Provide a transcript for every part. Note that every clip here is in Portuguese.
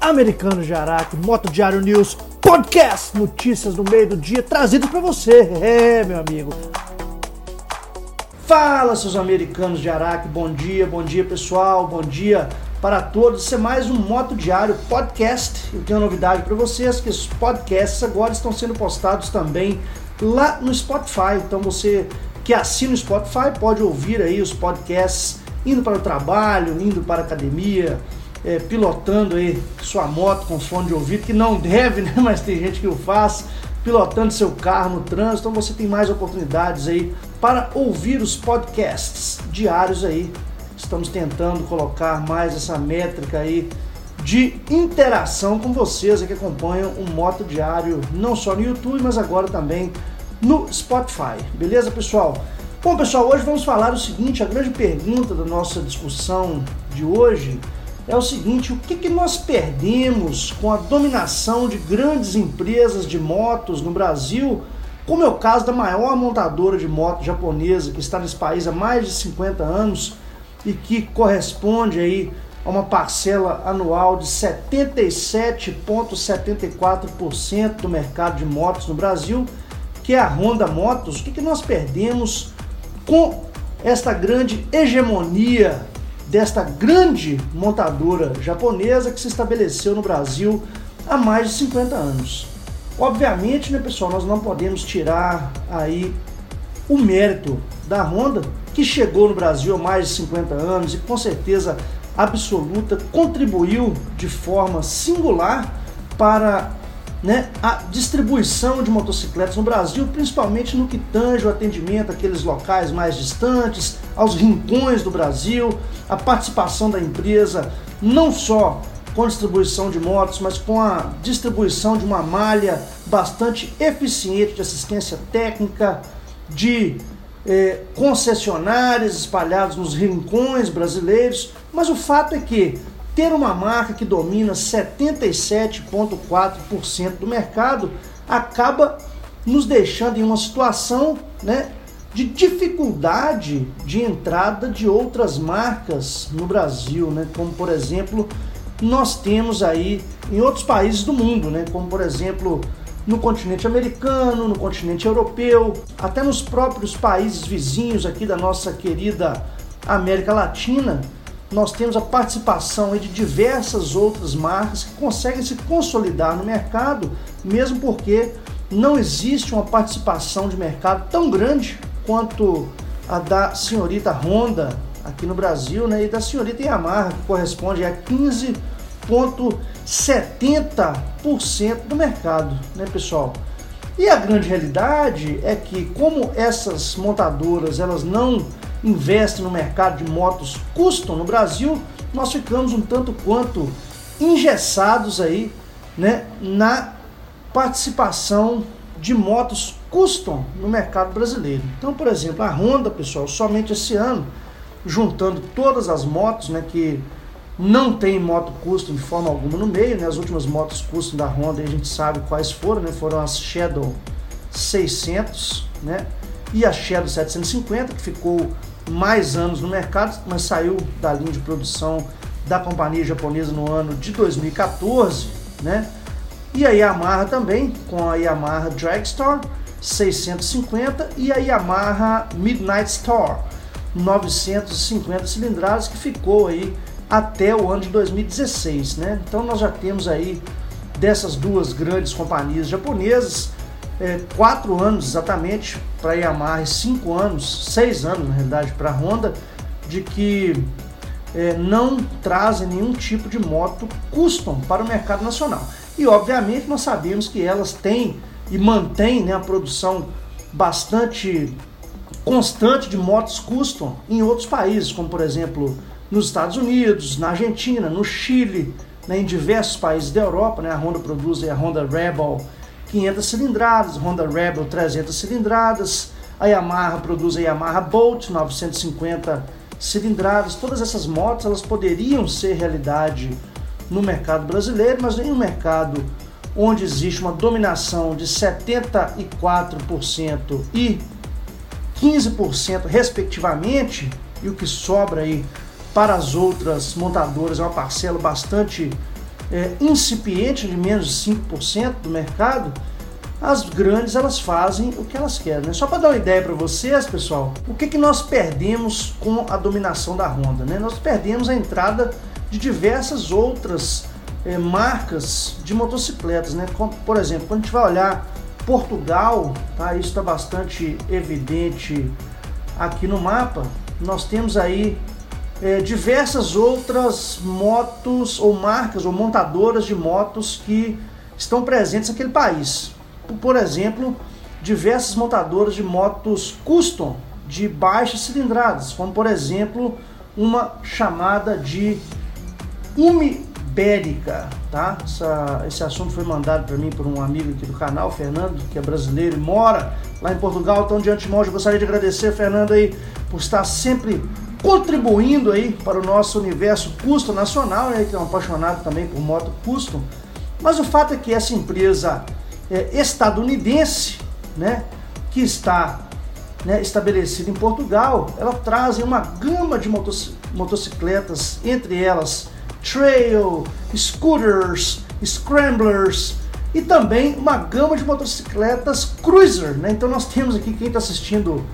Americanos de Araque, Moto Diário News, podcast, notícias no meio do dia trazidas para você, é meu amigo. Fala seus americanos de Araque, bom dia, bom dia pessoal, bom dia para todos. Isso é mais um Moto Diário podcast. Eu tenho uma novidade para vocês que os podcasts agora estão sendo postados também lá no Spotify. Então você que assina o Spotify pode ouvir aí os podcasts indo para o trabalho, indo para a academia, é, pilotando aí sua moto com fone de ouvido, que não deve, né? Mas tem gente que o faz, pilotando seu carro no trânsito, então você tem mais oportunidades aí para ouvir os podcasts diários aí. Estamos tentando colocar mais essa métrica aí de interação com vocês que acompanham o Moto Diário, não só no YouTube, mas agora também no Spotify. Beleza, pessoal? Bom, pessoal, hoje vamos falar o seguinte: a grande pergunta da nossa discussão de hoje é o seguinte: o que, que nós perdemos com a dominação de grandes empresas de motos no Brasil, como é o caso da maior montadora de motos japonesa que está nesse país há mais de 50 anos e que corresponde aí a uma parcela anual de 77,74% do mercado de motos no Brasil, que é a Honda Motos. O que, que nós perdemos com esta grande hegemonia desta grande montadora japonesa que se estabeleceu no Brasil há mais de 50 anos. Obviamente, né, pessoal, nós não podemos tirar aí o mérito da Honda, que chegou no Brasil há mais de 50 anos e com certeza absoluta contribuiu de forma singular para né, a distribuição de motocicletas no Brasil, principalmente no que tange o atendimento àqueles locais mais distantes, aos rincões do Brasil, a participação da empresa não só com a distribuição de motos, mas com a distribuição de uma malha bastante eficiente de assistência técnica, de eh, concessionárias espalhados nos rincões brasileiros. Mas o fato é que ter uma marca que domina 77,4% do mercado acaba nos deixando em uma situação né, de dificuldade de entrada de outras marcas no Brasil, né, como por exemplo nós temos aí em outros países do mundo, né, como por exemplo no continente americano, no continente europeu, até nos próprios países vizinhos aqui da nossa querida América Latina nós temos a participação de diversas outras marcas que conseguem se consolidar no mercado, mesmo porque não existe uma participação de mercado tão grande quanto a da senhorita Honda aqui no Brasil, né, e da senhorita Yamaha, que corresponde a 15,70% do mercado, né, pessoal? E a grande realidade é que como essas montadoras elas não investe no mercado de motos custom no Brasil, nós ficamos um tanto quanto engessados aí, né, na participação de motos custom no mercado brasileiro. Então, por exemplo, a Honda, pessoal, somente esse ano, juntando todas as motos, né, que não tem moto custom de forma alguma no meio, né, as últimas motos custom da Honda, a gente sabe quais foram, né, foram as Shadow 600, né, e a Shadow 750, que ficou mais anos no mercado, mas saiu da linha de produção da companhia japonesa no ano de 2014, né? E a Yamaha também, com a Yamaha Dragster 650 e a Yamaha Midnight Star 950 cilindradas que ficou aí até o ano de 2016, né? Então nós já temos aí dessas duas grandes companhias japonesas é, quatro anos exatamente para a Yamaha, cinco anos, seis anos na realidade para a Honda, de que é, não trazem nenhum tipo de moto custom para o mercado nacional. E obviamente nós sabemos que elas têm e mantêm né, a produção bastante constante de motos custom em outros países, como por exemplo nos Estados Unidos, na Argentina, no Chile, né, em diversos países da Europa. Né, a Honda produz a Honda Rebel 500 cilindradas, Honda Rebel 300 cilindradas, a Yamaha produz a Yamaha Bolt 950 cilindradas. Todas essas motos elas poderiam ser realidade no mercado brasileiro, mas em um mercado onde existe uma dominação de 74% e 15% respectivamente, e o que sobra aí para as outras montadoras é uma parcela bastante é, incipiente, de menos de 5% do mercado, as grandes elas fazem o que elas querem. Né? Só para dar uma ideia para vocês, pessoal, o que, que nós perdemos com a dominação da Honda? Né? Nós perdemos a entrada de diversas outras é, marcas de motocicletas. Né? Como, por exemplo, quando a gente vai olhar Portugal, tá? isso está bastante evidente aqui no mapa, nós temos aí é, diversas outras motos ou marcas ou montadoras de motos que estão presentes naquele país por exemplo, diversas montadoras de motos custom de baixas cilindradas, como por exemplo uma chamada de Umibérica, tá? Essa, esse assunto foi mandado para mim por um amigo aqui do canal, Fernando, que é brasileiro e mora lá em Portugal. Então, de antemão, eu gostaria de agradecer, Fernando, aí, por estar sempre contribuindo aí para o nosso universo custom nacional, né, que é um apaixonado também por moto custom. Mas o fato é que essa empresa é, estadunidense, né, que está né, estabelecida em Portugal, ela traz uma gama de motocicletas, entre elas trail, scooters, scramblers e também uma gama de motocicletas cruiser. Né? Então nós temos aqui quem está assistindo,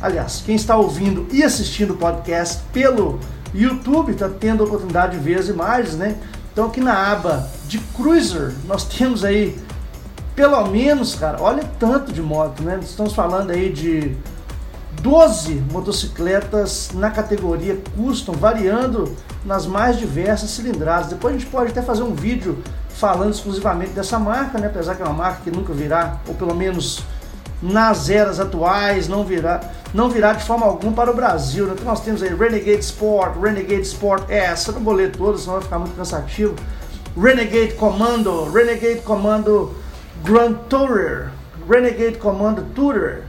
aliás, quem está ouvindo e assistindo o podcast pelo YouTube está tendo a oportunidade de ver as imagens, né? Então aqui na aba de cruiser nós temos aí pelo menos, cara, olha tanto de moto, né? Estamos falando aí de 12 motocicletas na categoria custom, variando nas mais diversas cilindradas. Depois a gente pode até fazer um vídeo falando exclusivamente dessa marca, né? Apesar que é uma marca que nunca virá, ou pelo menos nas eras atuais, não virá, não virá de forma alguma para o Brasil. Né? Então nós temos aí Renegade Sport, Renegade Sport S, eu não vou ler todos, senão vai ficar muito cansativo. Renegade Commando, Renegade Commando Grand Tourer, Renegade Commando Tourer.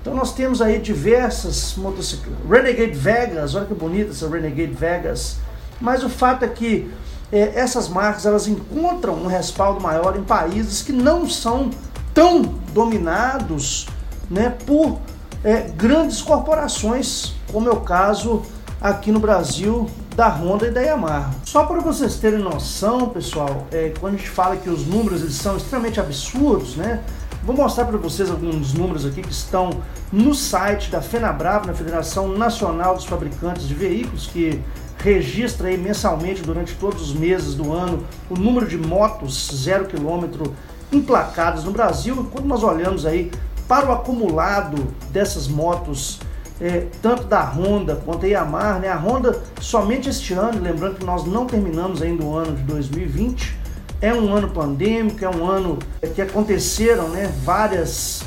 Então nós temos aí diversas motocicletas. Renegade Vegas, olha que bonita essa Renegade Vegas. Mas o fato é que é, essas marcas elas encontram um respaldo maior em países que não são tão dominados né, por é, grandes corporações, como é o caso aqui no Brasil da Honda e da Yamaha. Só para vocês terem noção, pessoal, é, quando a gente fala que os números eles são extremamente absurdos, né? Vou mostrar para vocês alguns números aqui que estão no site da FenaBrava, na Federação Nacional dos Fabricantes de Veículos, que registra mensalmente durante todos os meses do ano o número de motos zero quilômetro emplacadas no Brasil. Quando nós olhamos aí para o acumulado dessas motos é, tanto da Honda quanto a Yamaha, né? A Honda somente este ano, lembrando que nós não terminamos ainda o ano de 2020, é um ano pandêmico, é um ano que aconteceram, né, várias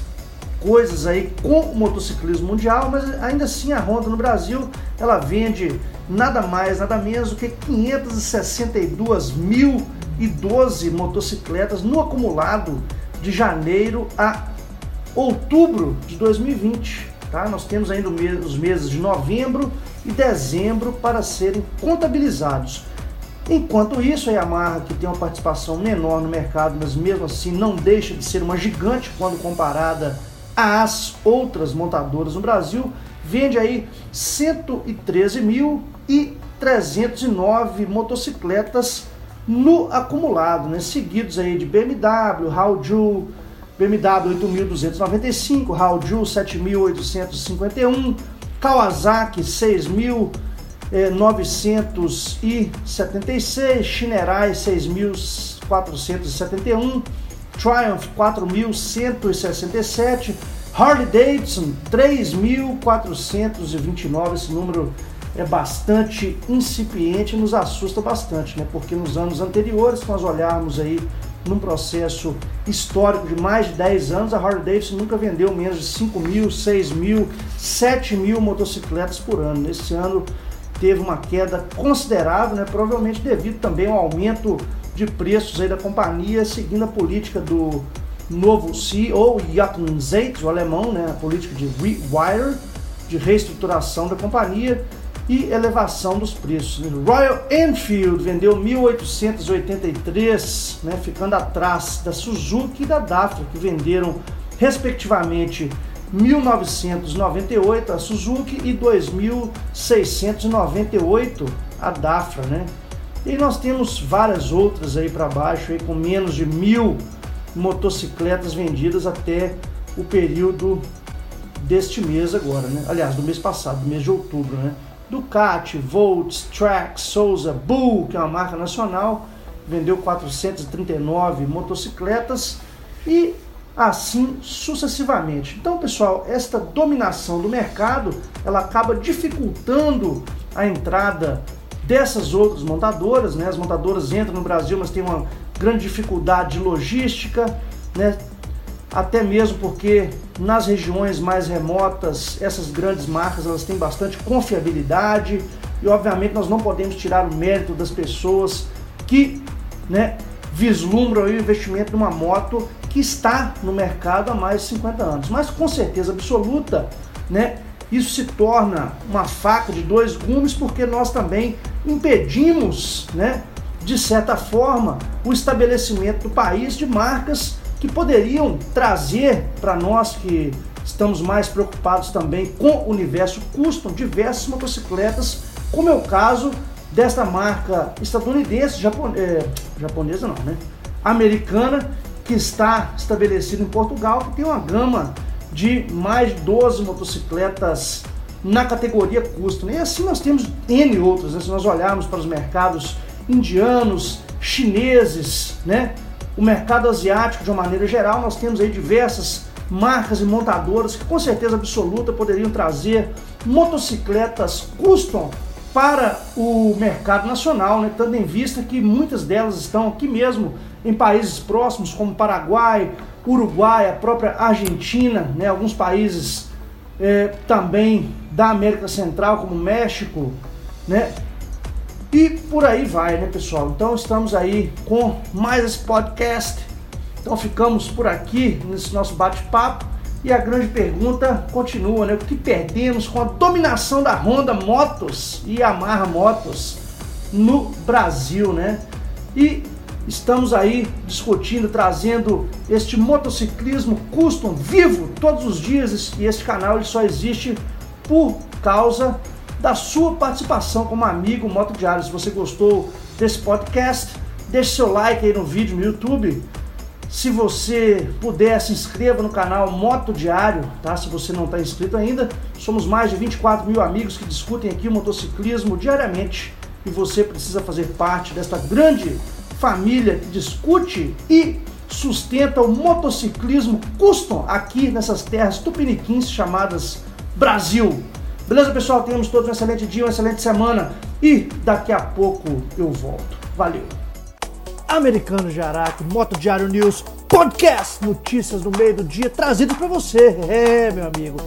coisas aí com o motociclismo mundial, mas ainda assim a Honda no Brasil, ela vende nada mais, nada menos do que 562.012 motocicletas no acumulado de janeiro a outubro de 2020. Tá? Nós temos ainda os meses de novembro e dezembro para serem contabilizados. Enquanto isso, a Yamaha, que tem uma participação menor no mercado, mas mesmo assim não deixa de ser uma gigante quando comparada às outras montadoras no Brasil, vende aí 113.309 motocicletas no acumulado, né? seguidos aí de BMW, Hauju, BMW 8295, Hauju 7851, Kawasaki 6976, Shinerai 6471, Triumph 4167, Harley Davidson 3429, esse número é bastante incipiente e nos assusta bastante, né? Porque nos anos anteriores, se nós olharmos aí num processo histórico de mais de 10 anos, a Harley Davidson nunca vendeu menos de 5 mil, 6 mil, 7 mil motocicletas por ano. Nesse ano teve uma queda considerável, né? provavelmente devido também ao aumento de preços aí da companhia, seguindo a política do novo CEO Jochen Zeit, o alemão, né? a política de rewire, de reestruturação da companhia, e elevação dos preços. Royal Enfield vendeu 1.883, né, ficando atrás da Suzuki e da Dafra, que venderam respectivamente 1.998 a Suzuki e 2.698 a Dafra, né? E nós temos várias outras aí para baixo, aí com menos de mil motocicletas vendidas até o período deste mês agora, né? Aliás, do mês passado, do mês de outubro, né? Ducati, Volts, Trax, Souza, Bull, que é uma marca nacional, vendeu 439 motocicletas e assim sucessivamente. Então, pessoal, esta dominação do mercado, ela acaba dificultando a entrada dessas outras montadoras, né? As montadoras entram no Brasil, mas tem uma grande dificuldade de logística, né? Até mesmo porque nas regiões mais remotas, essas grandes marcas elas têm bastante confiabilidade e obviamente nós não podemos tirar o mérito das pessoas que, né, vislumbram o investimento numa moto que está no mercado há mais de 50 anos. Mas com certeza absoluta, né, isso se torna uma faca de dois gumes porque nós também impedimos, né, de certa forma, o estabelecimento do país de marcas que poderiam trazer para nós que estamos mais preocupados também com o universo custom diversas motocicletas, como é o caso desta marca estadunidense, é, japonesa não, né? Americana, que está estabelecida em Portugal, que tem uma gama de mais de 12 motocicletas na categoria custom. E assim nós temos N outras, né? se nós olharmos para os mercados indianos, chineses, né? O mercado asiático de uma maneira geral, nós temos aí diversas marcas e montadoras que com certeza absoluta poderiam trazer motocicletas custom para o mercado nacional, né? tendo em vista que muitas delas estão aqui mesmo em países próximos como Paraguai, Uruguai, a própria Argentina, né? alguns países é, também da América Central, como México, né? E por aí vai, né, pessoal? Então estamos aí com mais esse podcast. Então ficamos por aqui nesse nosso bate-papo. E a grande pergunta continua, né? O que perdemos com a dominação da Honda Motos e Yamaha Motos no Brasil, né? E estamos aí discutindo, trazendo este motociclismo custom vivo todos os dias. E este canal ele só existe por causa da sua participação como amigo Moto Diário. Se você gostou desse podcast, deixe seu like aí no vídeo no YouTube. Se você puder, se inscreva no canal Moto Diário, tá? Se você não está inscrito ainda, somos mais de 24 mil amigos que discutem aqui o motociclismo diariamente e você precisa fazer parte desta grande família que discute e sustenta o motociclismo custom aqui nessas terras tupiniquins chamadas Brasil. Beleza, pessoal? Tenhamos todos um excelente dia, uma excelente semana e daqui a pouco eu volto. Valeu! Americano de Araque, Moto Diário News, podcast, notícias no meio do dia trazido para você. É, meu amigo.